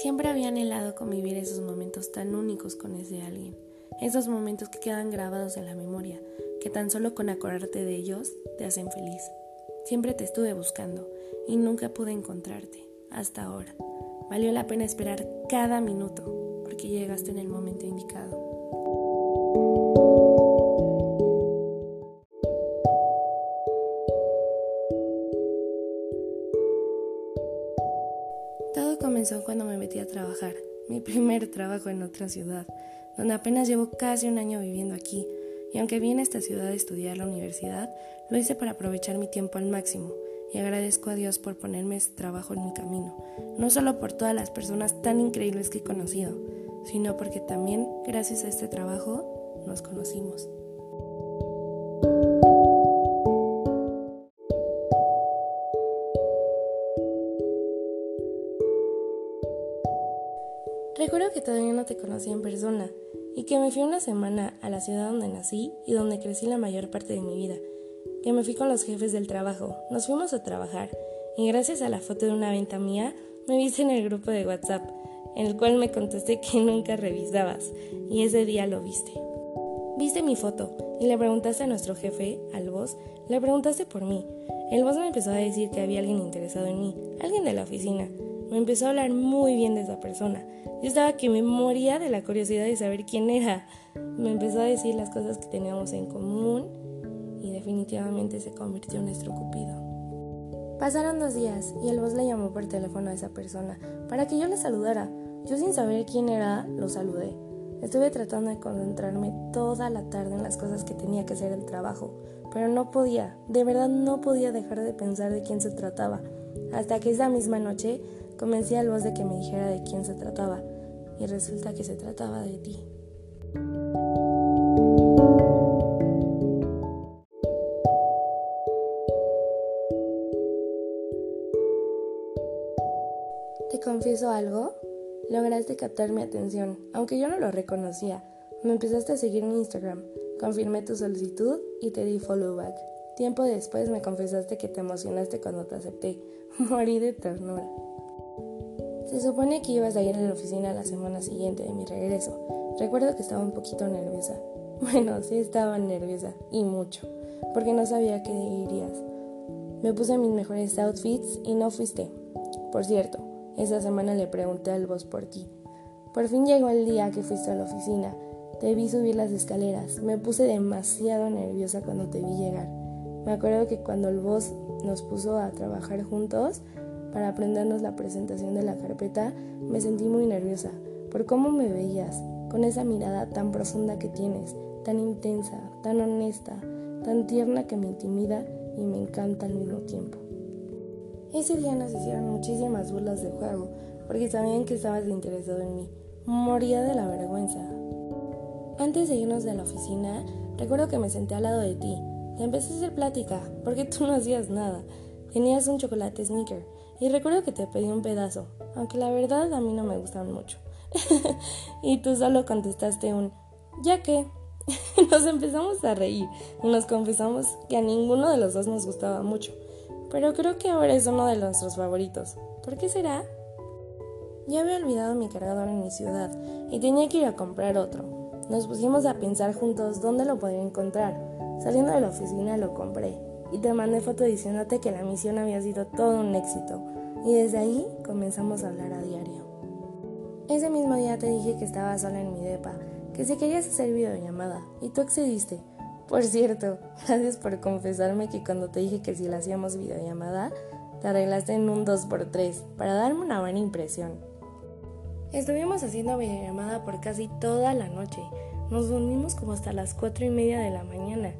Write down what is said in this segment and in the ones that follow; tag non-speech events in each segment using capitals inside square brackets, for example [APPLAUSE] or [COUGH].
Siempre había anhelado convivir esos momentos tan únicos con ese alguien, esos momentos que quedan grabados en la memoria, que tan solo con acordarte de ellos te hacen feliz. Siempre te estuve buscando y nunca pude encontrarte, hasta ahora. Valió la pena esperar cada minuto, porque llegaste en el momento indicado. Comenzó cuando me metí a trabajar, mi primer trabajo en otra ciudad, donde apenas llevo casi un año viviendo aquí, y aunque vine a esta ciudad a estudiar la universidad, lo hice para aprovechar mi tiempo al máximo, y agradezco a Dios por ponerme este trabajo en mi camino, no solo por todas las personas tan increíbles que he conocido, sino porque también gracias a este trabajo nos conocimos. Que todavía no te conocí en persona y que me fui una semana a la ciudad donde nací y donde crecí la mayor parte de mi vida. Que me fui con los jefes del trabajo, nos fuimos a trabajar y gracias a la foto de una venta mía me viste en el grupo de WhatsApp, en el cual me contesté que [LAUGHS] nunca revisabas y ese día lo viste. Viste mi foto y le preguntaste a nuestro jefe, al boss, le preguntaste por mí. El boss me empezó a decir que había alguien interesado en mí, alguien de la oficina. Me empezó a hablar muy bien de esa persona. Yo estaba que me moría de la curiosidad de saber quién era. Me empezó a decir las cosas que teníamos en común y definitivamente se convirtió en nuestro cupido. Pasaron dos días y el boss le llamó por teléfono a esa persona para que yo le saludara. Yo sin saber quién era, lo saludé. Estuve tratando de concentrarme toda la tarde en las cosas que tenía que hacer el trabajo, pero no podía, de verdad no podía dejar de pensar de quién se trataba, hasta que esa misma noche Convencí al voz de que me dijera de quién se trataba, y resulta que se trataba de ti. ¿Te confieso algo? Lograste captar mi atención, aunque yo no lo reconocía. Me empezaste a seguir en Instagram, confirmé tu solicitud y te di follow back. Tiempo después me confesaste que te emocionaste cuando te acepté. [LAUGHS] Morí de ternura. Se supone que ibas a ir a la oficina la semana siguiente de mi regreso. Recuerdo que estaba un poquito nerviosa. [LAUGHS] Bueno, sí estaba nerviosa, y mucho, porque no sabía qué irías. Me puse mis mejores outfits y no fuiste. Por cierto, esa semana le pregunté al boss por ti. Por fin llegó el día que fuiste a la oficina. Te vi subir las escaleras. Me puse demasiado nerviosa cuando te vi llegar. Me acuerdo que cuando el boss nos puso a trabajar juntos, para aprendernos la presentación de la carpeta, me sentí muy nerviosa por cómo me veías, con esa mirada tan profunda que tienes, tan intensa, tan honesta, tan tierna que me intimida y me encanta al mismo tiempo. Ese día nos hicieron muchísimas burlas de juego, porque sabían que estabas interesado en mí. Moría de la vergüenza. Antes de irnos de la oficina, recuerdo que me senté al lado de ti. Te empecé a hacer plática, porque tú no hacías nada. Tenías un chocolate sneaker y recuerdo que te pedí un pedazo, aunque la verdad a mí no me gustan mucho. [LAUGHS] y tú solo contestaste un, ya que. [LAUGHS] nos empezamos a reír y nos confesamos que a ninguno de los dos nos gustaba mucho. Pero creo que ahora es uno de nuestros favoritos. ¿Por qué será? Ya había olvidado mi cargador en mi ciudad y tenía que ir a comprar otro. Nos pusimos a pensar juntos dónde lo podría encontrar. Saliendo de la oficina lo compré y te mandé foto diciéndote que la misión había sido todo un éxito y desde ahí comenzamos a hablar a diario. Ese mismo día te dije que estaba sola en mi depa, que si querías hacer videollamada y tú accediste. Por cierto, [LAUGHS] gracias por confesarme que cuando te dije que si la hacíamos videollamada, te arreglaste en un 2x3 para darme una buena impresión. Estuvimos haciendo videollamada por casi toda la noche. Nos dormimos como hasta las 4 y media de la mañana.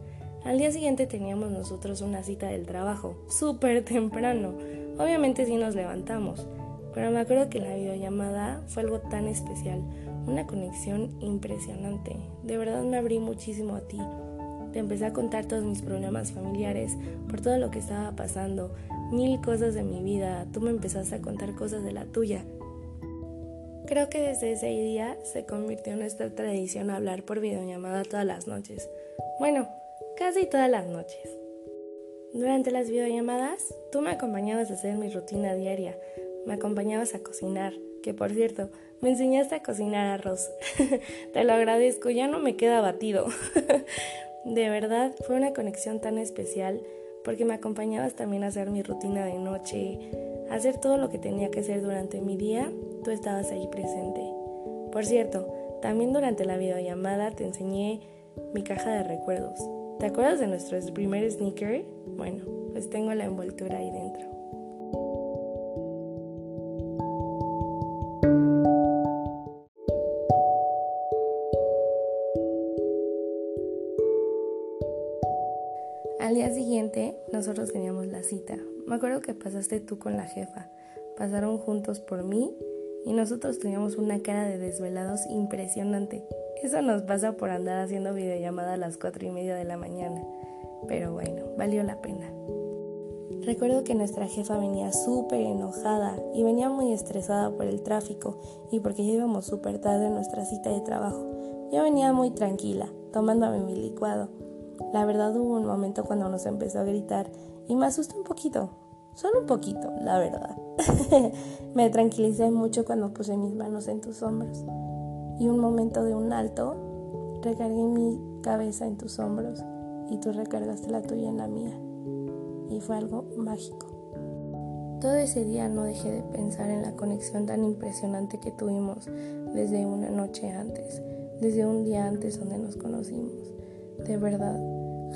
Al día siguiente teníamos nosotros una cita del trabajo, súper temprano. Obviamente sí nos levantamos, pero me acuerdo que la videollamada fue algo tan especial, una conexión impresionante. De verdad me abrí muchísimo a ti. Te empecé a contar todos mis problemas familiares, por todo lo que estaba pasando, mil cosas de mi vida. Tú me empezaste a contar cosas de la tuya. Creo que desde ese día se convirtió en nuestra tradición hablar por videollamada todas las noches. Bueno, casi todas las noches. Durante las videollamadas, tú me acompañabas a hacer mi rutina diaria, me acompañabas a cocinar, que por cierto, me enseñaste a cocinar arroz. [LAUGHS] Te lo agradezco, ya no me queda batido. [LAUGHS] de verdad, fue una conexión tan especial porque me acompañabas también a hacer mi rutina de noche, a hacer todo lo que tenía que hacer durante mi día, tú estabas ahí presente. Por cierto, también durante la videollamada te enseñé mi caja de recuerdos. ¿Te acuerdas de nuestro primer sneaker? Bueno, pues tengo la envoltura ahí dentro. Al día siguiente nosotros teníamos la cita. Me acuerdo que pasaste tú con la jefa. Pasaron juntos por mí y nosotros teníamos una cara de desvelados impresionante. Eso nos pasa por andar haciendo videollamada a las cuatro y media de la mañana. Pero bueno, valió la pena. Recuerdo que nuestra jefa venía súper enojada y venía muy estresada por el tráfico y porque ya íbamos súper tarde en nuestra cita de trabajo. Yo venía muy tranquila, tomándome mi licuado la verdad hubo un momento cuando nos empezó a gritar y me asusté un poquito, solo un poquito, la verdad. [LAUGHS] me tranquilicé mucho cuando puse mis manos en tus hombros y un momento de un alto recargué mi cabeza en tus hombros y tú recargaste la tuya en la mía y fue algo mágico. Todo ese día no dejé de pensar en la conexión tan impresionante que tuvimos desde una noche antes, desde un día antes donde nos conocimos. De verdad,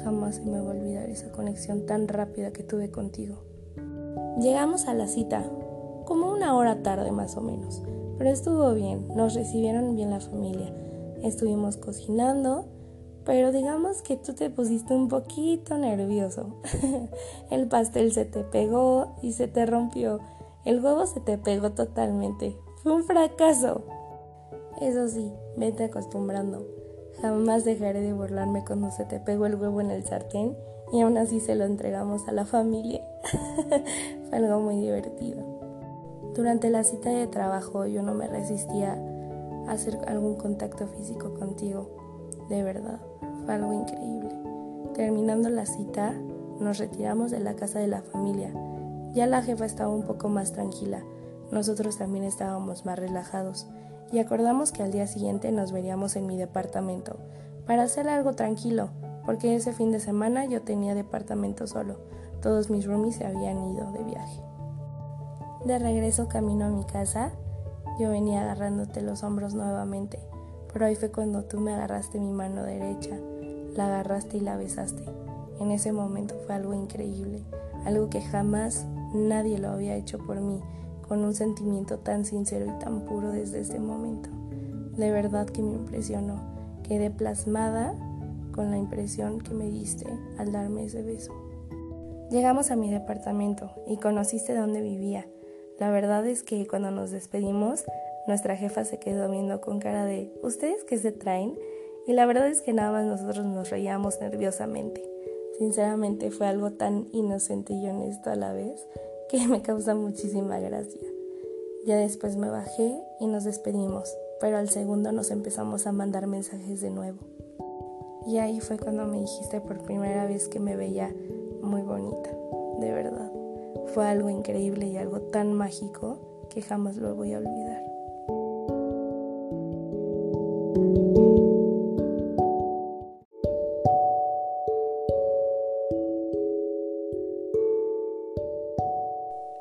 jamás se me va a olvidar esa conexión tan rápida que tuve contigo. Llegamos a la cita, como una hora tarde más o menos, pero estuvo bien, nos recibieron bien la familia. Estuvimos cocinando, pero digamos que tú te pusiste un poquito nervioso. [LAUGHS] el pastel se te pegó y se te rompió. El huevo se te pegó totalmente. Fue un fracaso. Eso sí, vete acostumbrando. Jamás dejaré de burlarme cuando se te pegó el huevo en el sartén y aún así se lo entregamos a la familia. [LAUGHS] Fue algo muy divertido. Durante la cita de trabajo yo no me resistía a hacer algún contacto físico contigo. De verdad, fue algo increíble. Terminando la cita, nos retiramos de la casa de la familia. Ya la jefa estaba un poco más tranquila. Nosotros también estábamos más relajados y acordamos que al día siguiente nos veríamos en mi departamento para hacer algo tranquilo, porque ese fin de semana yo tenía departamento solo. Todos mis roomies se habían ido de viaje. De regreso camino a mi casa, yo venía agarrándote los hombros nuevamente, pero ahí fue cuando tú me agarraste mi mano derecha, la agarraste y la besaste. En ese momento fue algo increíble, algo que jamás nadie lo había hecho por mí con un sentimiento tan sincero y tan puro desde ese momento. De verdad que me impresionó. Quedé plasmada con la impresión que me diste al darme ese beso. Llegamos a mi departamento y conociste dónde vivía. La verdad es que cuando nos despedimos, nuestra jefa se quedó viendo con cara de ¿Ustedes qué se traen? Y la verdad es que nada más nosotros nos reíamos nerviosamente. Sinceramente fue algo tan inocente y honesto a la vez que me causa muchísima gracia. Ya después me bajé y nos despedimos, pero al segundo nos empezamos a mandar mensajes de nuevo. Y ahí fue cuando me dijiste por primera vez que me veía muy bonita, de verdad. Fue algo increíble y algo tan mágico que jamás lo voy a olvidar.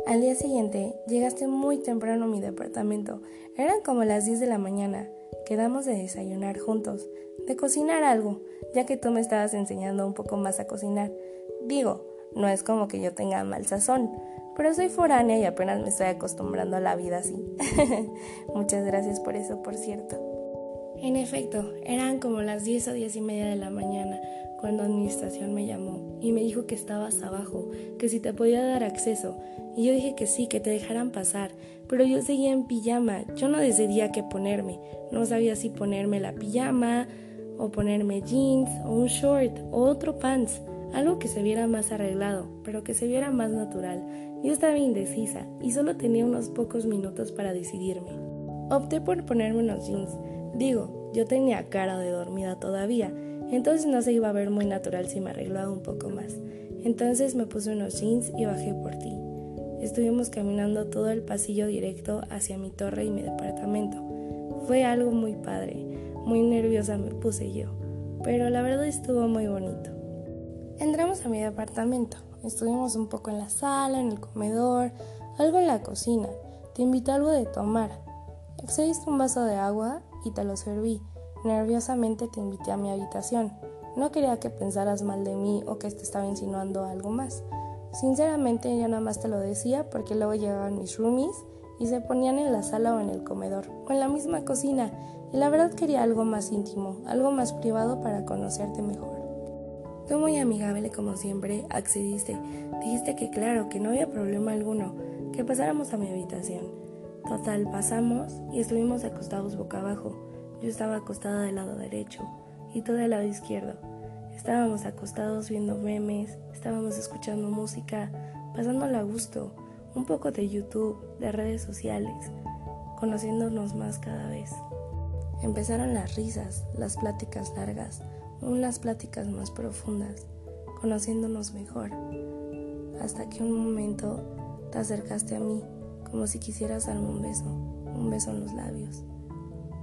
Al día siguiente llegaste muy temprano a mi departamento. Eran como las 10 de la mañana. Quedamos de desayunar juntos, de cocinar algo, ya que tú me estabas enseñando un poco más a cocinar. Digo, no es como que yo tenga mal sazón, pero soy foránea y apenas me estoy acostumbrando a la vida así. [LAUGHS] Muchas gracias por eso, por cierto. En efecto, eran como las 10 o 10 y media de la mañana cuando administración me llamó y me dijo que estabas abajo, que si te podía dar acceso. Y yo dije que sí, que te dejaran pasar, pero yo seguía en pijama, yo no decidía qué ponerme, no sabía si ponerme la pijama o ponerme jeans o un short o otro pants, algo que se viera más arreglado, pero que se viera más natural. Yo estaba indecisa y solo tenía unos pocos minutos para decidirme. Opté por ponerme unos jeans. Digo, yo tenía cara de dormida todavía, entonces no se iba a ver muy natural si me arreglaba un poco más. Entonces me puse unos jeans y bajé por ti. Estuvimos caminando todo el pasillo directo hacia mi torre y mi departamento. Fue algo muy padre, muy nerviosa me puse yo, pero la verdad estuvo muy bonito. Entramos a mi departamento, estuvimos un poco en la sala, en el comedor, algo en la cocina. Te invité algo de tomar. Excediste un vaso de agua y te lo serví. Nerviosamente te invité a mi habitación. No quería que pensaras mal de mí o que te estaba insinuando algo más. Sinceramente yo nada más te lo decía porque luego llegaban mis roomies y se ponían en la sala o en el comedor o en la misma cocina y la verdad quería algo más íntimo, algo más privado para conocerte mejor. Tú muy amigable como siempre accediste, dijiste que claro, que no había problema alguno, que pasáramos a mi habitación. Total, pasamos y estuvimos acostados boca abajo. Yo estaba acostada del lado derecho y tú del lado izquierdo. Estábamos acostados viendo memes, estábamos escuchando música, pasándola a gusto, un poco de YouTube, de redes sociales, conociéndonos más cada vez. Empezaron las risas, las pláticas largas, unas pláticas más profundas, conociéndonos mejor, hasta que un momento te acercaste a mí como si quisieras darme un beso, un beso en los labios.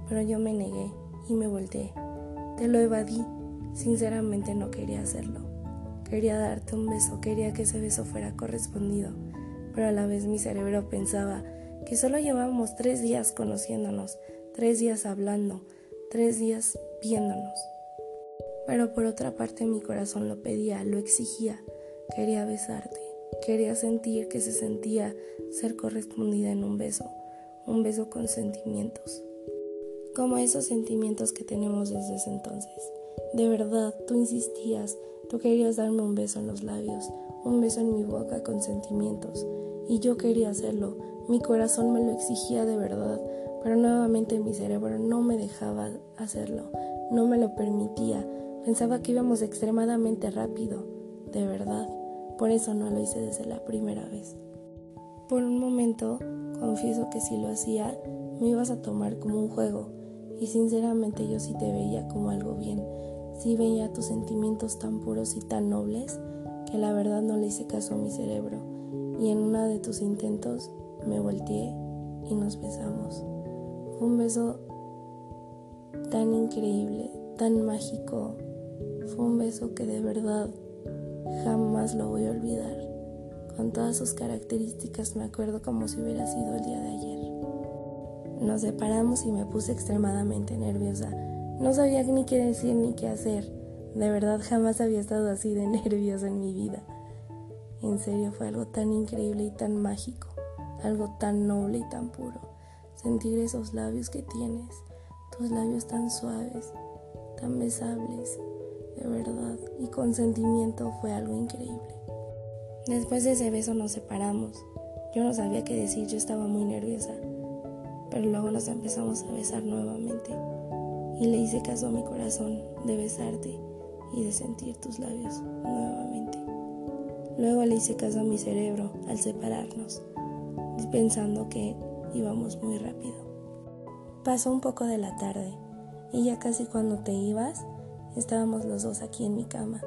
Pero yo me negué y me volteé. Te lo evadí, sinceramente no quería hacerlo. Quería darte un beso, quería que ese beso fuera correspondido, pero a la vez mi cerebro pensaba que solo llevábamos tres días conociéndonos, tres días hablando, tres días viéndonos. Pero por otra parte mi corazón lo pedía, lo exigía, quería besarte, quería sentir que se sentía ser correspondida en un beso, un beso con sentimientos, como esos sentimientos que tenemos desde ese entonces. De verdad, tú insistías, tú querías darme un beso en los labios, un beso en mi boca con sentimientos, y yo quería hacerlo, mi corazón me lo exigía de verdad, pero nuevamente mi cerebro no me dejaba hacerlo, no me lo permitía, pensaba que íbamos extremadamente rápido, de verdad, por eso no lo hice desde la primera vez. Por un momento, confieso que si lo hacía, me ibas a tomar como un juego, y sinceramente yo sí te veía como algo bien, sí veía tus sentimientos tan puros y tan nobles, que la verdad no le hice caso a mi cerebro, y en uno de tus intentos me volteé y nos besamos. Fue un beso tan increíble, tan mágico, fue un beso que de verdad jamás lo voy a olvidar. Con todas sus características me acuerdo como si hubiera sido el día de ayer. Nos separamos y me puse extremadamente nerviosa. No sabía ni qué decir ni qué hacer. De verdad jamás había estado así de [LAUGHS] nerviosa en mi vida. En serio fue algo tan increíble y tan mágico, algo tan noble y tan puro. Sentir esos labios que tienes, tus labios tan suaves, tan besables, verdad, y con sentimiento fue algo increíble. Después de ese beso nos separamos. Yo no sabía qué decir, yo estaba muy nerviosa. Pero luego nos empezamos a besar nuevamente. Y le hice caso a mi corazón de besarte y de sentir tus labios nuevamente. Luego le hice caso a mi cerebro al separarnos, pensando que íbamos muy rápido. Pasó un poco de la tarde y ya casi cuando te ibas, estábamos los dos aquí en mi cama.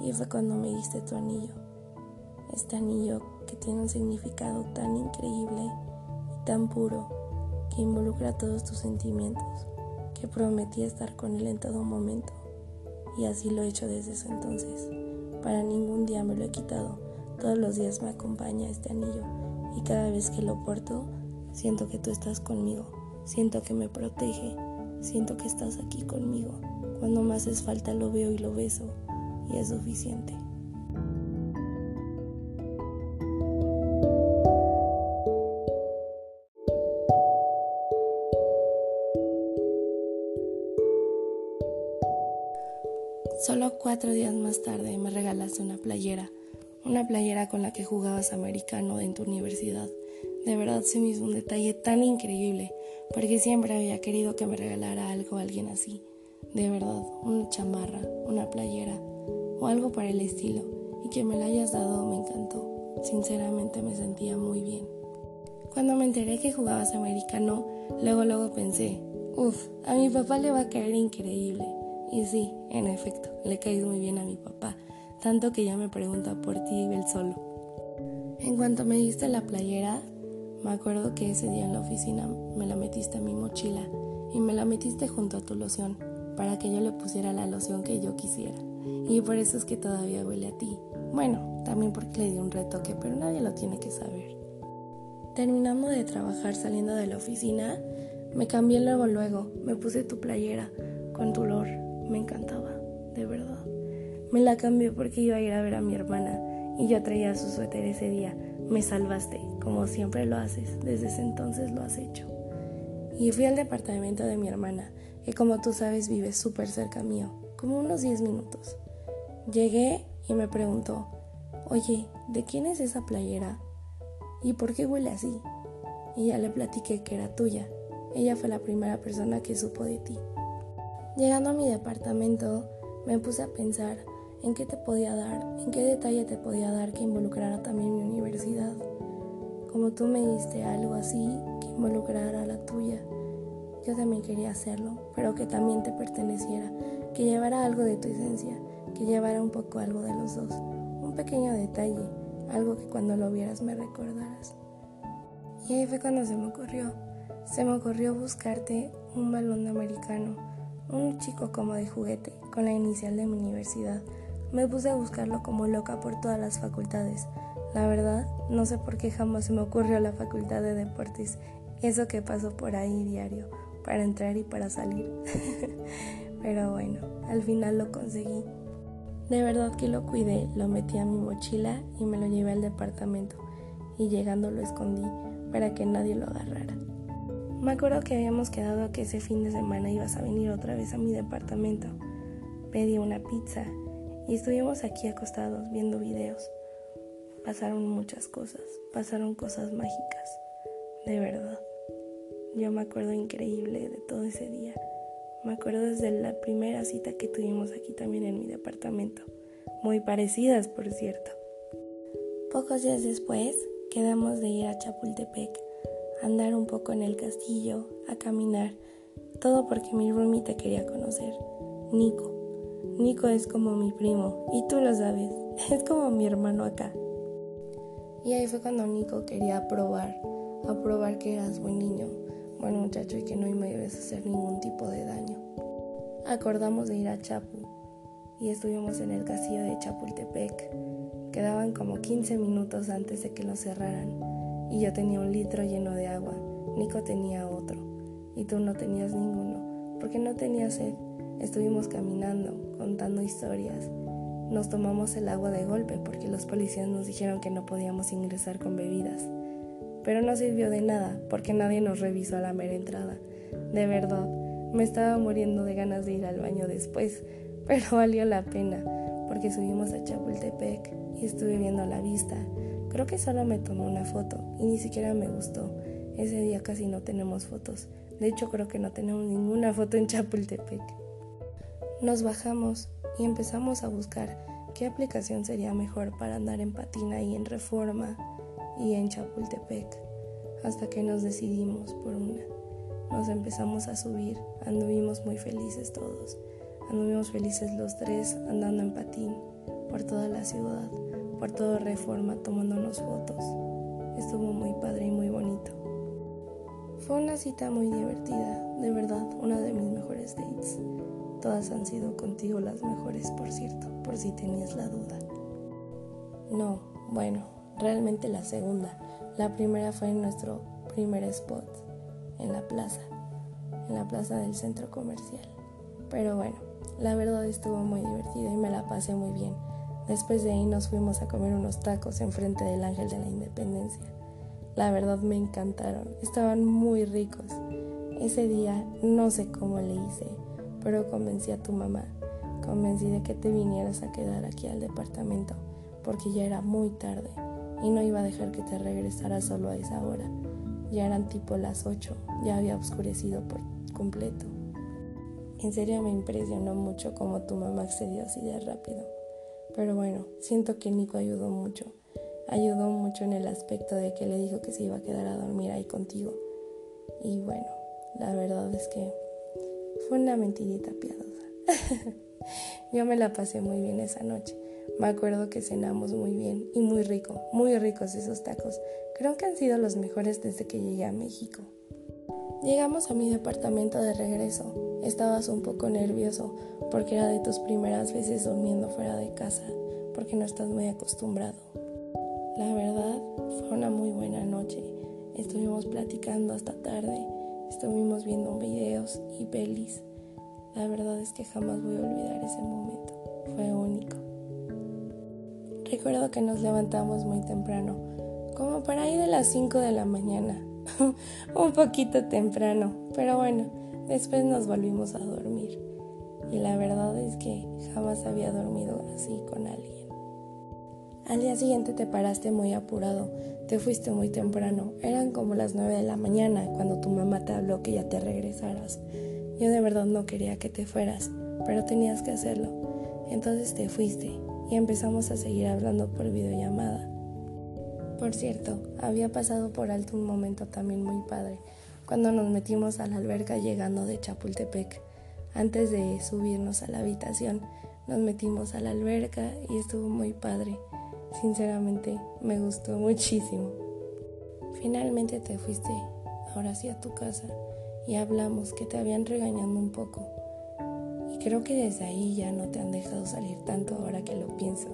Y fue cuando me diste tu anillo este anillo que tiene un significado tan increíble y tan puro que involucra todos tus sentimientos, que prometí estar con él en todo momento. Y así lo he hecho desde ese entonces. Para ningún día me lo he quitado. Todos los días me acompaña este anillo y cada vez que lo porto siento que tú estás conmigo, siento que me protege, siento que estás aquí conmigo. Cuando me haces falta lo veo y lo beso y es suficiente. Solo cuatro días más tarde me regalaste una playera, una playera con la que jugabas americano en tu universidad. De verdad se me hizo un detalle tan increíble, porque siempre había querido que me regalara algo a alguien así. De verdad, una chamarra, una playera o algo para el estilo, y que me la hayas dado me encantó. Sinceramente me sentía muy bien. Cuando me enteré que jugabas americano, luego luego pensé, uff, a mi papá le va a caer increíble. Y sí, en efecto, le caes muy bien a mi papá, tanto que ya me pregunta por ti y él solo. En cuanto me diste la playera, me acuerdo que ese día en la oficina me la metiste en mi mochila y me la metiste junto a tu loción para que yo le pusiera la loción que yo quisiera. Y por eso es que todavía huele a ti. Bueno, también porque le di un retoque, pero nadie lo tiene que saber. Terminando de trabajar saliendo de la oficina, me cambié luego luego, me puse tu playera con tu olor, me encantaba, de verdad. Me la cambié porque iba a ir a ver a mi hermana y yo traía su suéter ese día. Me salvaste, como siempre lo haces, desde ese entonces lo has hecho. Y fui al departamento de mi hermana, que como tú sabes vive súper cerca mío, como unos 10 minutos. Llegué y me preguntó, oye, ¿de quién es esa playera? ¿Y por qué huele así? Y ya le platiqué que era tuya. Ella fue la primera persona que supo de ti. Llegando a mi departamento, me puse a pensar en qué te podía dar, en qué detalle te podía dar que involucrara también mi universidad. Como tú me diste algo así que involucrara la tuya, yo también quería hacerlo, pero que también te perteneciera, que llevara algo de tu esencia, que llevara un poco algo de los dos, un pequeño detalle, algo que cuando lo vieras me recordaras. Y ahí fue cuando se me ocurrió, se me ocurrió buscarte un balón de americano, un chico como de juguete, con la inicial de mi universidad. Me puse a buscarlo como loca por todas las facultades. La verdad, no sé por qué jamás se me ocurrió la facultad de deportes, eso que pasó por ahí diario, para entrar y para salir. [LAUGHS] Pero bueno, al final lo conseguí. De verdad que lo cuidé, lo metí a mi mochila y me lo llevé al departamento. Y llegando lo escondí para que nadie lo agarrara. Me acuerdo que habíamos quedado que ese fin de semana ibas a venir otra vez a mi departamento. Pedí una pizza y estuvimos aquí acostados viendo videos. Pasaron muchas cosas, pasaron cosas mágicas, de verdad. Yo me acuerdo increíble de todo ese día. Me acuerdo desde la primera cita que tuvimos aquí también en mi departamento. Muy parecidas, por cierto. Pocos días después, quedamos de ir a Chapultepec, a andar un poco en el castillo, a caminar. Todo porque mi roomie te quería conocer. Nico. Nico es como mi primo, y tú lo sabes, [LAUGHS] es como mi hermano acá. Y ahí fue cuando Nico quería probar, a probar que eras buen niño, buen muchacho y que no me a hacer ningún tipo de daño. Acordamos de ir a Chapu y estuvimos en el castillo de Chapultepec. Quedaban como 15 minutos antes de que lo cerraran y yo tenía un litro lleno de agua. Nico tenía otro y tú no tenías ninguno porque no tenías sed. Estuvimos caminando, contando historias. Nos tomamos el agua de golpe porque los policías nos dijeron que no podíamos ingresar con bebidas pero no sirvió de nada porque nadie nos revisó a la mera entrada. De verdad, me estaba muriendo de ganas de ir al baño después, [LAUGHS] pero valió la pena porque subimos a Chapultepec y estuve viendo la vista. Creo que solo me tomé una foto y ni siquiera me gustó. Ese día casi no tenemos fotos. De hecho, creo que no tenemos ninguna foto en Chapultepec. Nos bajamos y empezamos a buscar qué aplicación sería mejor para andar en patina y en reforma y en Chapultepec, hasta que nos decidimos por una. Nos empezamos a subir, anduvimos muy felices todos. Anduvimos felices los tres andando en patín por toda la ciudad, por toda reforma, tomándonos fotos. Estuvo muy padre y muy bonito. Fue una cita muy divertida, de verdad, una de mis mejores dates. Todas han sido contigo las mejores, por cierto, por si tenías la duda. No, bueno, realmente la segunda. La primera fue en nuestro primer spot, en la plaza, en la plaza del centro comercial. Pero bueno, la verdad estuvo muy divertido y me la pasé muy bien. Después de ahí nos fuimos a comer unos tacos enfrente del Ángel de la Independencia. La verdad me encantaron, estaban muy ricos. Ese día no sé cómo le hice, pero convencí a tu mamá, convencí de que te vinieras a quedar aquí al departamento, porque ya era muy tarde y no iba a dejar que te regresara solo a esa hora. Ya eran tipo las 8, ya había oscurecido por completo. En serio me impresionó mucho cómo tu mamá accedió así de rápido. Pero bueno, siento que Nico ayudó mucho. Ayudó mucho en el aspecto de que le dijo que se iba a quedar a dormir ahí contigo. Y bueno, la verdad es que fue una mentirita piadosa. [LAUGHS] Yo me la pasé muy bien esa noche Me acuerdo que cenamos muy bien y muy rico, muy ricos esos tacos. Creo que han sido los mejores desde que llegué a México. Llegamos a mi departamento de regreso. Estabas un poco nervioso porque era de tus primeras veces durmiendo fuera de casa, porque no estás muy acostumbrado. La verdad, fue una muy buena noche. Estuvimos platicando hasta tarde, estuvimos viendo videos y pelis. La verdad es que jamás voy a olvidar ese momento. Fue único. Recuerdo que nos levantamos muy temprano, como para ahí de las 5 de la mañana. [LAUGHS] Un poquito temprano, pero bueno, después nos volvimos a dormir. Y la verdad es que jamás había dormido así con alguien. Al día siguiente te paraste muy apurado, te fuiste muy temprano, eran como las 9 de la mañana cuando tu mamá te habló que ya te regresaras. Yo de verdad no quería que te fueras, pero tenías que hacerlo. Entonces te fuiste y empezamos a seguir hablando por videollamada. Por cierto, había pasado por alto un momento también muy padre, cuando nos metimos a la alberca llegando de Chapultepec. Antes de subirnos a la habitación, nos metimos a la alberca y estuvo muy padre. Sinceramente, me gustó muchísimo. Finalmente te fuiste, ahora sí a tu casa, y hablamos que te habían regañado un poco. Creo que desde ahí ya no te han dejado salir tanto ahora que lo pienso.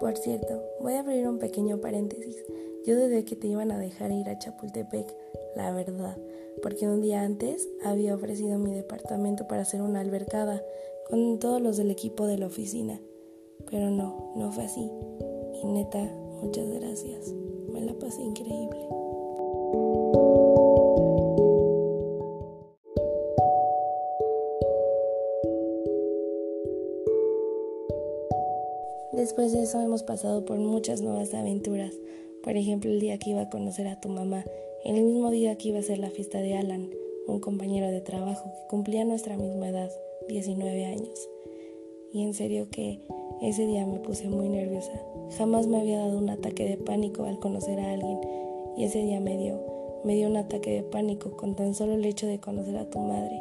Por cierto, voy a abrir un pequeño paréntesis. Yo dudé que te iban a dejar ir a Chapultepec, la verdad, porque un día antes había ofrecido mi departamento para hacer una albercada con todos los del equipo de la oficina. Pero no, no fue así. Y neta, muchas gracias. Me la pasé increíble. Después de eso hemos pasado por muchas nuevas aventuras. Por ejemplo, el día que iba a conocer a tu mamá, el mismo día que iba a ser la fiesta de Alan, un compañero de trabajo que cumplía nuestra misma edad, 19 años. Y en serio que ese día me puse muy nerviosa. Jamás me había dado un ataque de pánico al conocer a alguien y ese día me dio, me dio un ataque de pánico con tan solo el hecho de conocer a tu madre.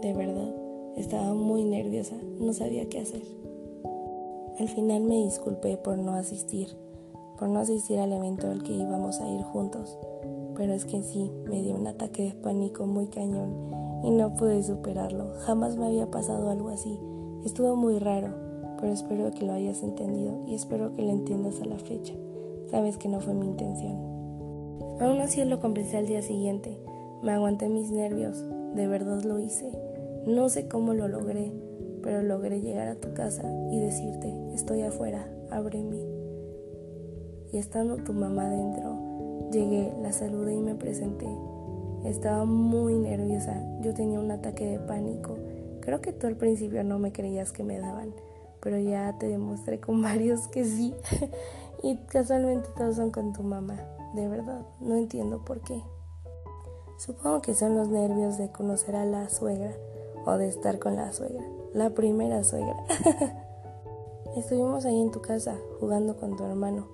De verdad, estaba muy nerviosa, no sabía qué hacer. Al final me disculpé por no asistir, por no asistir al evento al que íbamos a ir juntos, pero es que sí, me dio un ataque de pánico muy cañón y no pude superarlo. Jamás me había pasado algo así. Estuvo muy raro, pero espero que lo hayas entendido y espero que lo entiendas a la fecha. Sabes que no fue mi intención. Aún así lo completé al día siguiente. Me aguanté mis nervios, de verdad lo hice. No sé cómo lo logré, pero logré llegar a tu casa y decirte, estoy afuera, ábreme. Y estando tu mamá dentro, llegué, la saludé y me presenté. Estaba muy nerviosa, yo tenía un ataque de pánico. Creo que tú al principio no me creías que me daban, pero ya te demostré con [LAUGHS] varios que sí. [LAUGHS] y casualmente todos son con tu mamá, de verdad, no entiendo por qué. Supongo que son los nervios de conocer a la suegra o de estar con la suegra la primera suegra. [LAUGHS] Estuvimos ahí en tu casa jugando con tu hermano,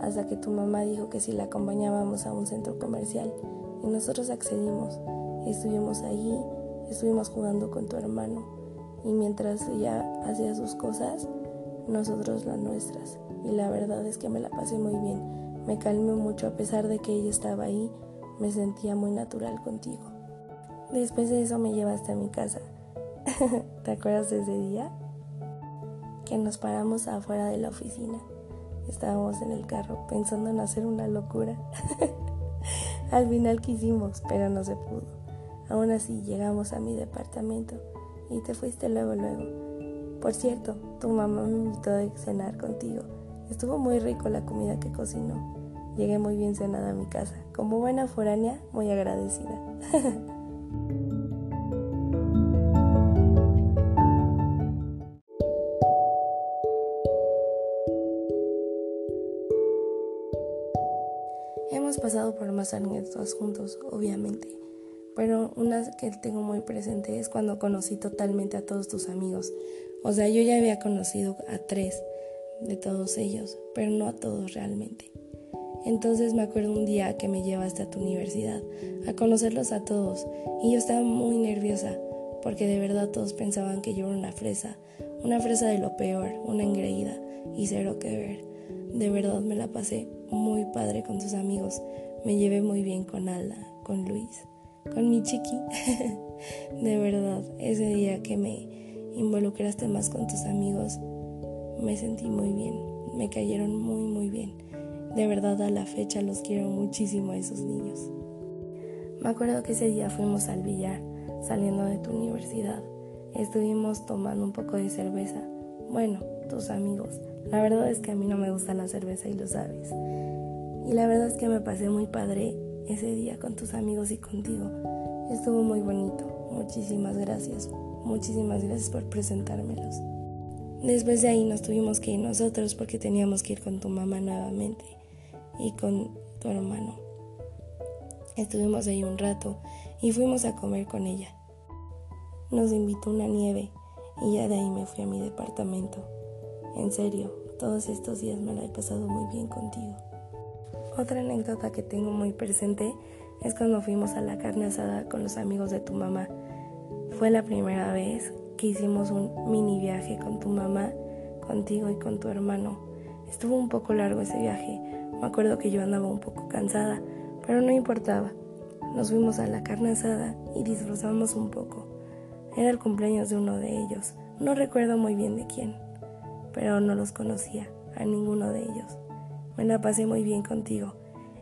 hasta que tu mamá dijo que si la acompañábamos a un centro comercial y nosotros accedimos. Estuvimos ahí, estuvimos jugando con tu hermano y mientras ella hacía sus cosas, nosotros las nuestras. Y la verdad es que me la pasé muy bien. Me calmé mucho a pesar de que ella estaba ahí, me sentía muy natural contigo. Después de eso me llevaste a mi casa [LAUGHS] ¿Te acuerdas de ese día? Que nos paramos afuera de la oficina. Estábamos en el carro pensando en hacer una locura. [LAUGHS] Al final quisimos, pero no se pudo. Aún así llegamos a mi departamento y te fuiste luego, luego. Por cierto, tu mamá me invitó a cenar contigo. Estuvo muy rico la comida que cocinó. Llegué muy bien cenada a mi casa. Como buena foránea, muy agradecida. [LAUGHS] más anécdotas juntos, obviamente, pero una que tengo muy presente es cuando conocí totalmente a todos tus amigos. O sea, yo ya había conocido a tres, de todos ellos, pero no a todos realmente. Entonces me acuerdo un día que me llevaste a tu universidad a conocerlos a todos y yo estaba muy nerviosa porque de verdad todos pensaban que yo era una fresa, una fresa de lo peor, una engreída y cero que ver. De verdad me la pasé muy padre con tus amigos, me llevé muy bien con Alda, con Luis, con mi chiqui. [LAUGHS] de verdad, ese día que me involucraste más con tus amigos, me sentí muy bien, me cayeron muy muy bien. De verdad a la fecha los quiero muchísimo a esos niños. Me acuerdo que ese día fuimos al billar saliendo de tu universidad. Estuvimos tomando un poco de cerveza. Bueno, tus amigos. La verdad es que a mí no me gusta la cerveza y lo sabes. Y la verdad es que me pasé muy padre ese día con tus amigos y contigo. Estuvo muy bonito. Muchísimas gracias. Muchísimas gracias por presentármelos. Después de ahí nos tuvimos que ir nosotros porque teníamos que ir con tu mamá nuevamente y con tu hermano. Estuvimos ahí un rato y fuimos a comer con ella. Nos invitó una nieve y ya de ahí me fui a mi departamento. En serio, todos estos días me la he pasado muy bien contigo. Otra anécdota que tengo muy presente es cuando fuimos a la carne asada con los amigos de tu mamá. Fue la primera vez que hicimos un mini viaje con tu mamá, contigo y con tu hermano. Estuvo un poco largo ese viaje. Me acuerdo que yo andaba un poco cansada, pero no importaba. Nos fuimos a la carne asada y disfrutamos un poco. Era el cumpleaños de uno de ellos. No recuerdo muy bien de quién, pero no los conocía, a ninguno de ellos. Me la pasé muy bien contigo.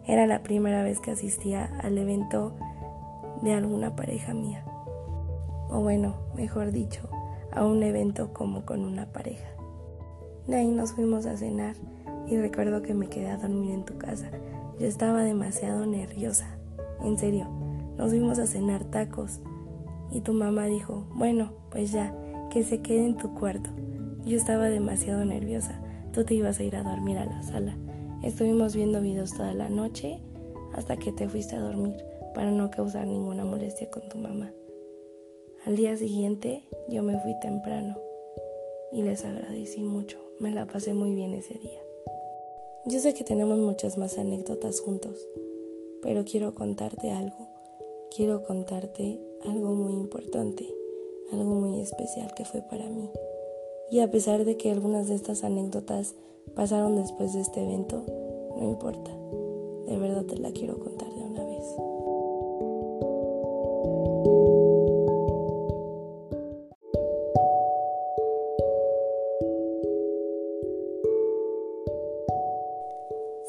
Era la primera vez que asistía al evento de alguna pareja mía. O bueno, mejor dicho, a un evento como con una pareja. De ahí nos fuimos a cenar y recuerdo que me quedé a dormir en tu casa. Yo estaba demasiado nerviosa. En serio, nos fuimos a cenar tacos y tu mamá dijo, bueno, pues ya, que se quede en tu cuarto. Yo estaba demasiado nerviosa. Tú te ibas a ir a dormir a la sala. Estuvimos viendo videos toda la noche hasta que te fuiste a dormir para no causar ninguna molestia con tu mamá. Al día siguiente yo me fui temprano y les agradecí mucho. Me la pasé muy bien ese día. Yo sé que tenemos muchas más anécdotas juntos, pero quiero contarte algo. Quiero contarte algo muy importante, algo muy especial que fue para mí. Y a pesar de que algunas de estas anécdotas pasaron después de este evento, no importa. De verdad te la quiero contar de una vez.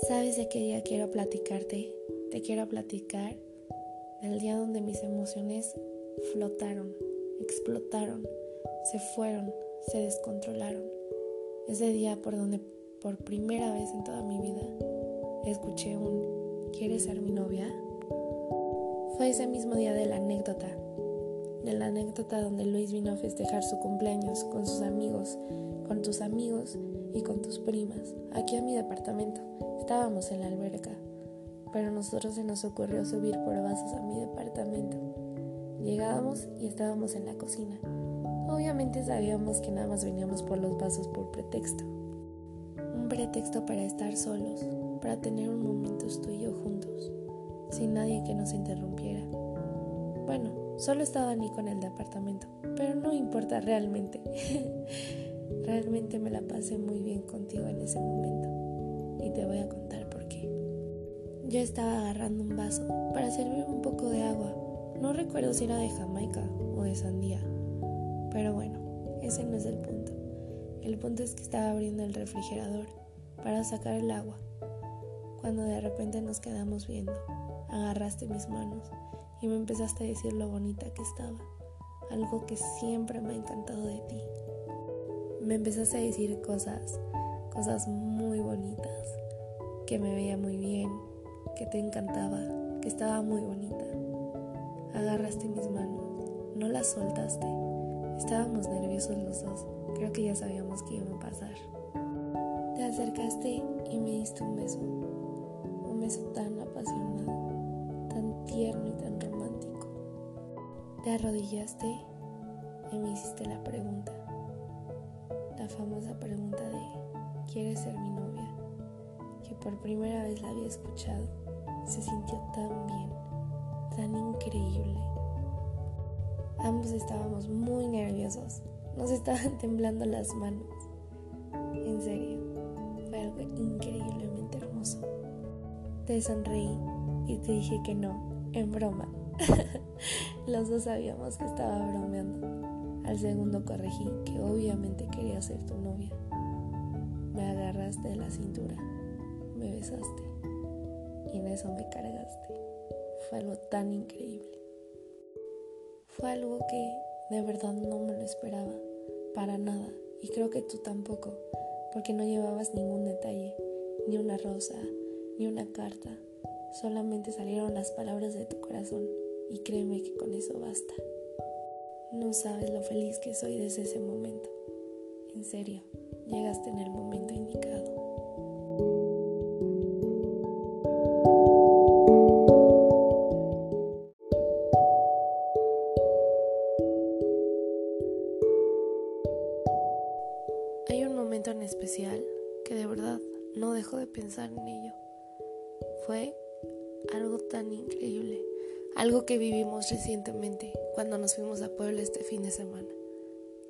¿Sabes de qué día quiero platicarte? Te quiero platicar del día donde mis emociones flotaron, explotaron, se fueron, se descontrolaron. Ese día por donde por primera vez en toda mi vida escuché un ¿Quieres ser mi novia? Fue ese mismo día de la anécdota, de la anécdota donde Luis vino a festejar su cumpleaños con sus amigos, con tus amigos y con tus primas, aquí a mi departamento. Estábamos en la alberca, pero a nosotros se nos ocurrió subir por vasos a mi departamento. Llegábamos y estábamos en la cocina. Obviamente sabíamos que nada más veníamos por los vasos por pretexto. Pretexto para estar solos, para tener un momento tú y yo juntos, sin nadie que nos interrumpiera. Bueno, solo estaba Nico en el departamento, pero no importa realmente. [LAUGHS] realmente me la pasé muy bien contigo en ese momento y te voy a contar por qué. Yo estaba agarrando un vaso para servir un poco de agua. No recuerdo si era de Jamaica o de sandía. Pero bueno, ese no es el punto. El punto es que estaba abriendo el refrigerador para sacar el agua. Cuando de repente nos quedamos viendo, agarraste mis manos y me empezaste a decir lo bonita que estaba. Algo que siempre me ha encantado de ti. Me empezaste a decir cosas, cosas muy bonitas, que me veía muy bien, que te encantaba, que estaba muy bonita. Agarraste mis manos, no las soltaste. Estábamos nerviosos los dos, creo que ya sabíamos que iba a pasar. Te acercaste y me diste un beso, un beso tan apasionado, tan tierno y tan romántico. Te arrodillaste y me hiciste la pregunta, la famosa pregunta de ¿quieres ser mi novia? Que por primera vez la había escuchado. Se sintió tan bien, tan increíble. Ambos estábamos muy nerviosos. Nos estaban [LAUGHS] temblando las manos. En serio, fue algo increíblemente hermoso. Te sonreí y te dije que no, en broma. [LAUGHS] Los dos sabíamos que estaba bromeando. Al segundo corregí que obviamente quería ser tu novia. Me agarraste de la cintura, me besaste y en eso me cargaste. Fue algo tan increíble. Fue algo que de verdad no me lo esperaba, para nada, y creo que tú tampoco, porque no llevabas ningún detalle, ni una rosa, ni una carta, solamente salieron las palabras de tu corazón, y créeme que con eso basta. No sabes lo feliz que soy desde ese momento. En serio, llegaste en el momento indicado. Especial que de verdad no dejo de pensar en ello. Fue algo tan increíble, algo que vivimos recientemente cuando nos fuimos a Puebla este fin de semana.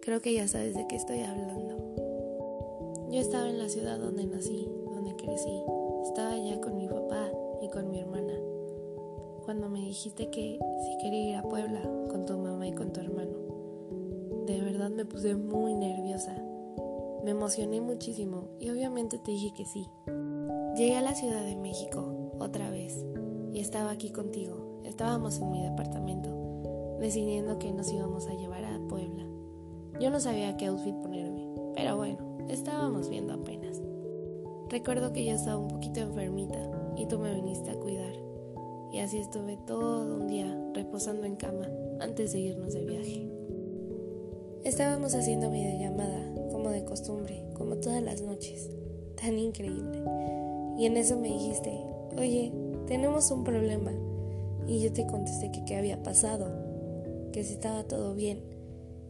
Creo que ya sabes de qué estoy hablando. Yo estaba en la ciudad donde nací, donde crecí. Estaba allá con mi papá y con mi hermana. Cuando me dijiste que si quería ir a Puebla con tu mamá y con tu hermano, de verdad me puse muy nerviosa me emocioné muchísimo y obviamente te dije que sí. Llegué a la Ciudad de México otra vez y estaba aquí contigo. Estábamos en mi departamento decidiendo que nos íbamos a llevar a Puebla. Yo no sabía qué outfit ponerme, pero bueno, estábamos viendo apenas. Recuerdo que ya estaba un poquito enfermita y tú me viniste a cuidar. Y así estuve todo un día reposando en cama antes de irnos de viaje. Estábamos haciendo videollamada costumbre, como todas las noches. Tan increíble. Y en eso me dijiste, oye, tenemos un problema. Y yo te contesté que qué había pasado, que si estaba todo bien.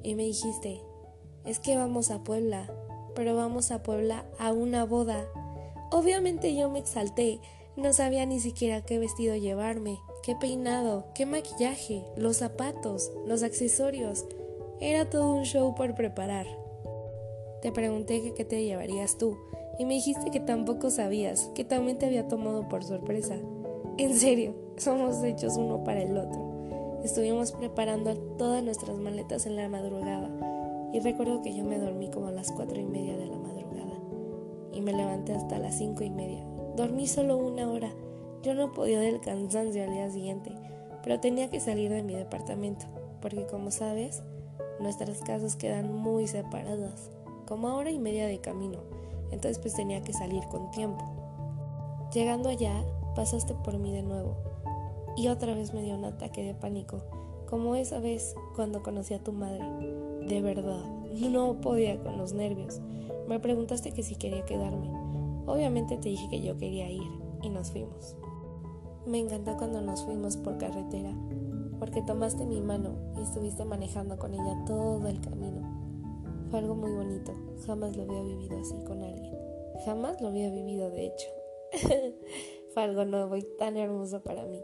Y me dijiste, es que vamos a Puebla, pero vamos a Puebla a una boda. Obviamente yo me exalté, no sabía ni siquiera qué vestido llevarme, qué peinado, qué maquillaje, los zapatos, los accesorios. Era todo un show por preparar. Te pregunté que qué te llevarías tú y me dijiste que tampoco sabías, que también te había tomado por sorpresa. En serio, [LAUGHS] somos hechos uno para el otro. Estuvimos preparando todas nuestras maletas en la madrugada y recuerdo que yo me dormí como a las cuatro y media de la madrugada y me levanté hasta las cinco y media. Dormí solo una hora. Yo no podía del cansancio al día siguiente, pero tenía que salir de mi departamento porque como sabes, nuestras casas quedan muy separadas como hora y media de camino, entonces pues tenía que salir con tiempo. Llegando allá, pasaste por mí de nuevo y otra vez me dio un ataque de pánico, como esa vez cuando conocí a tu madre. De verdad, no podía con los nervios. Me preguntaste que si quería quedarme. Obviamente te dije que yo quería ir y nos fuimos. Me encantó cuando nos fuimos por carretera, porque tomaste mi mano y estuviste manejando con ella todo el camino. Fue algo muy bonito. Jamás lo había vivido así con alguien. Jamás lo había vivido, de hecho. [LAUGHS] Fue algo nuevo y tan hermoso para mí.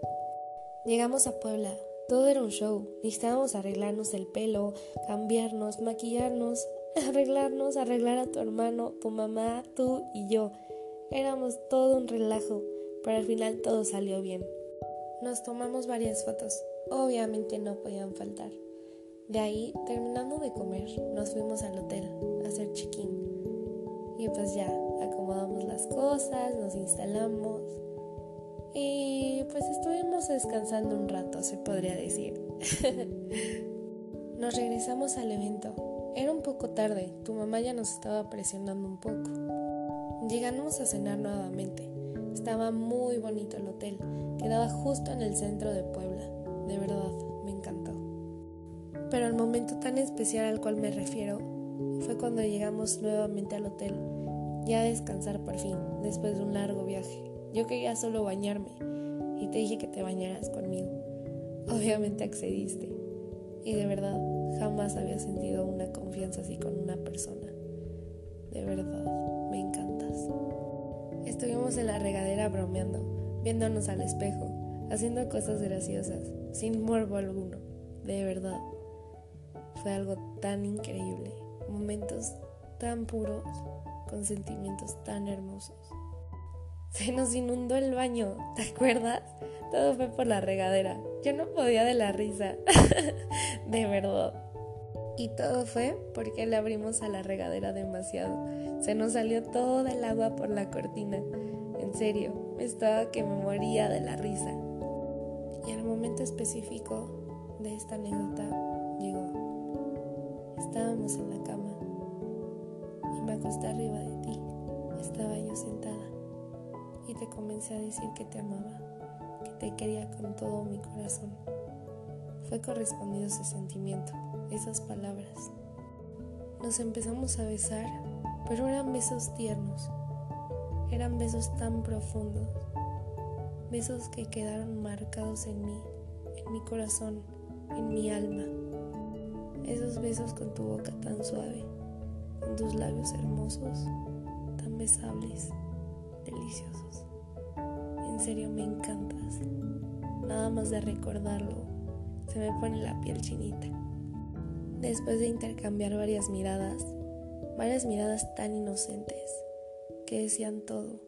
Llegamos a Puebla. Todo era un show. Necesitábamos arreglarnos el pelo, cambiarnos, maquillarnos, [LAUGHS] arreglarnos, arreglar a tu hermano, tu mamá, tú y yo. Éramos todo un relajo, pero al final todo salió bien. Nos tomamos varias fotos. Obviamente no podían faltar. De ahí, terminando de comer, nos fuimos al hotel a hacer check-in. Y pues ya, acomodamos las cosas, nos instalamos. Y pues estuvimos descansando un rato, se podría decir. [LAUGHS] nos regresamos al evento. Era un poco tarde, tu mamá ya nos estaba presionando un poco. Llegamos a cenar nuevamente. Estaba muy bonito el hotel, quedaba justo en el centro de Puebla. De verdad, me encantó. Pero el momento tan especial al cual me refiero fue cuando llegamos nuevamente al hotel, ya a descansar por fin, después de un largo viaje. Yo quería solo bañarme y te dije que te bañaras conmigo. Obviamente accediste y de verdad jamás había sentido una confianza así con una persona. De verdad, me encanta. Estuvimos en la regadera bromeando, viéndonos al espejo, haciendo cosas graciosas, sin morbo alguno, de verdad. Fue algo tan increíble, momentos tan puros, con sentimientos tan hermosos. Se nos inundó el baño, ¿te acuerdas? Todo fue por la regadera. Yo no podía de la risa, [LAUGHS] de verdad. Y todo fue porque le abrimos a la regadera demasiado. Se nos salió todo el agua por la cortina. En serio, estaba que me moría de la risa. Y el momento específico de esta anécdota. Estábamos en la cama y me acosté arriba de ti. Estaba yo sentada y te comencé a decir que te amaba, que te quería con todo mi corazón. Fue correspondido ese sentimiento, esas palabras. Nos empezamos a besar, pero eran besos tiernos, eran besos tan profundos, besos que quedaron marcados en mí, en mi corazón, en mi alma. Esos besos con tu boca tan suave, con tus labios hermosos, tan besables, deliciosos. En serio me encantas. Nada más de recordarlo, se me pone la piel chinita. Después de intercambiar varias miradas, varias miradas tan inocentes, que decían todo,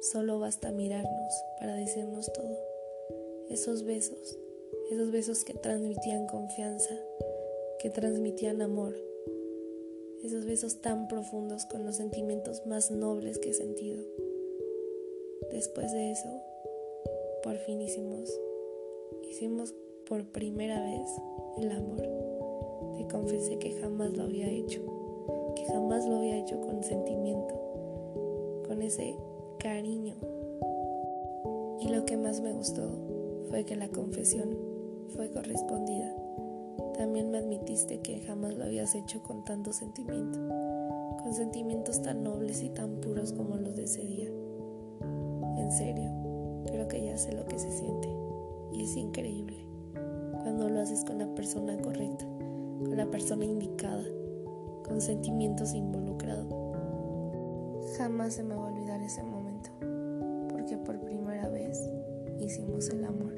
solo basta mirarnos para decirnos todo. Esos besos, esos besos que transmitían confianza, que transmitían amor, esos besos tan profundos con los sentimientos más nobles que he sentido. Después de eso, por fin hicimos, hicimos por primera vez el amor. Te confesé que jamás lo había hecho, que jamás lo había hecho con sentimiento, con ese cariño. Y lo que más me gustó fue que la confesión fue correspondida. También me admitiste que jamás lo habías hecho con tanto sentimiento, con sentimientos tan nobles y tan puros como los de ese día. En serio, creo que ya sé lo que se siente. Y es increíble cuando lo haces con la persona correcta, con la persona indicada, con sentimientos involucrados. Jamás se me va a olvidar ese momento, porque por primera vez hicimos el amor.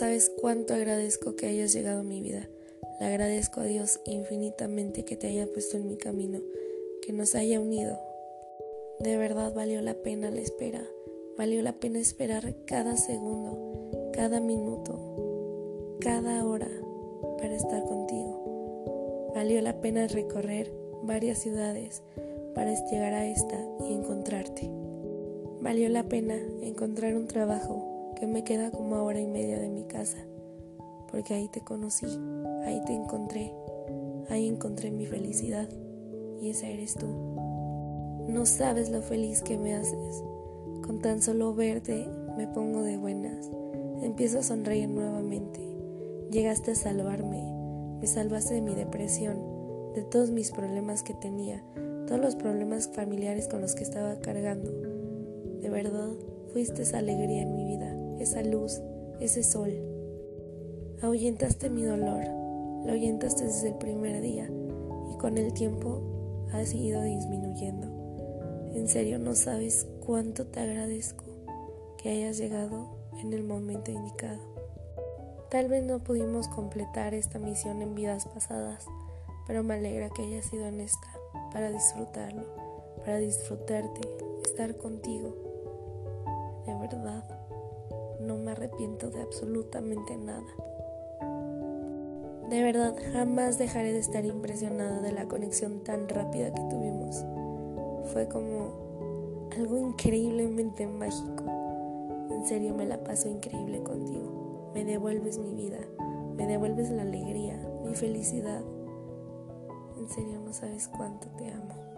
Sabes cuánto agradezco que hayas llegado a mi vida. Le agradezco a Dios infinitamente que te haya puesto en mi camino, que nos haya unido. De verdad valió la pena la espera, valió la pena esperar cada segundo, cada minuto, cada hora para estar contigo. Valió la pena recorrer varias ciudades para llegar a esta y encontrarte. Valió la pena encontrar un trabajo que me queda como a hora y media de mi casa, porque ahí te conocí, ahí te encontré, ahí encontré mi felicidad, y esa eres tú. No sabes lo feliz que me haces. Con tan solo verte me pongo de buenas, empiezo a sonreír nuevamente. Llegaste a salvarme, me salvaste de mi depresión, de todos mis problemas que tenía, todos los problemas familiares con los que estaba cargando. De verdad, fuiste esa alegría en mi vida esa luz, ese sol. Ahuyentaste mi dolor, lo ahuyentaste desde el primer día y con el tiempo ha ido disminuyendo. En serio no sabes cuánto te agradezco que hayas llegado en el momento indicado. Tal vez no pudimos completar esta misión en vidas pasadas, pero me alegra que hayas sido en esta para disfrutarlo, para disfrutarte, estar contigo. De verdad no me arrepiento de absolutamente nada. De verdad, jamás dejaré de estar impresionada de la conexión tan rápida que tuvimos. Fue como algo increíblemente mágico. En serio, me la paso increíble contigo. Me devuelves mi vida, me devuelves la alegría, mi felicidad. En serio, no sabes cuánto te amo.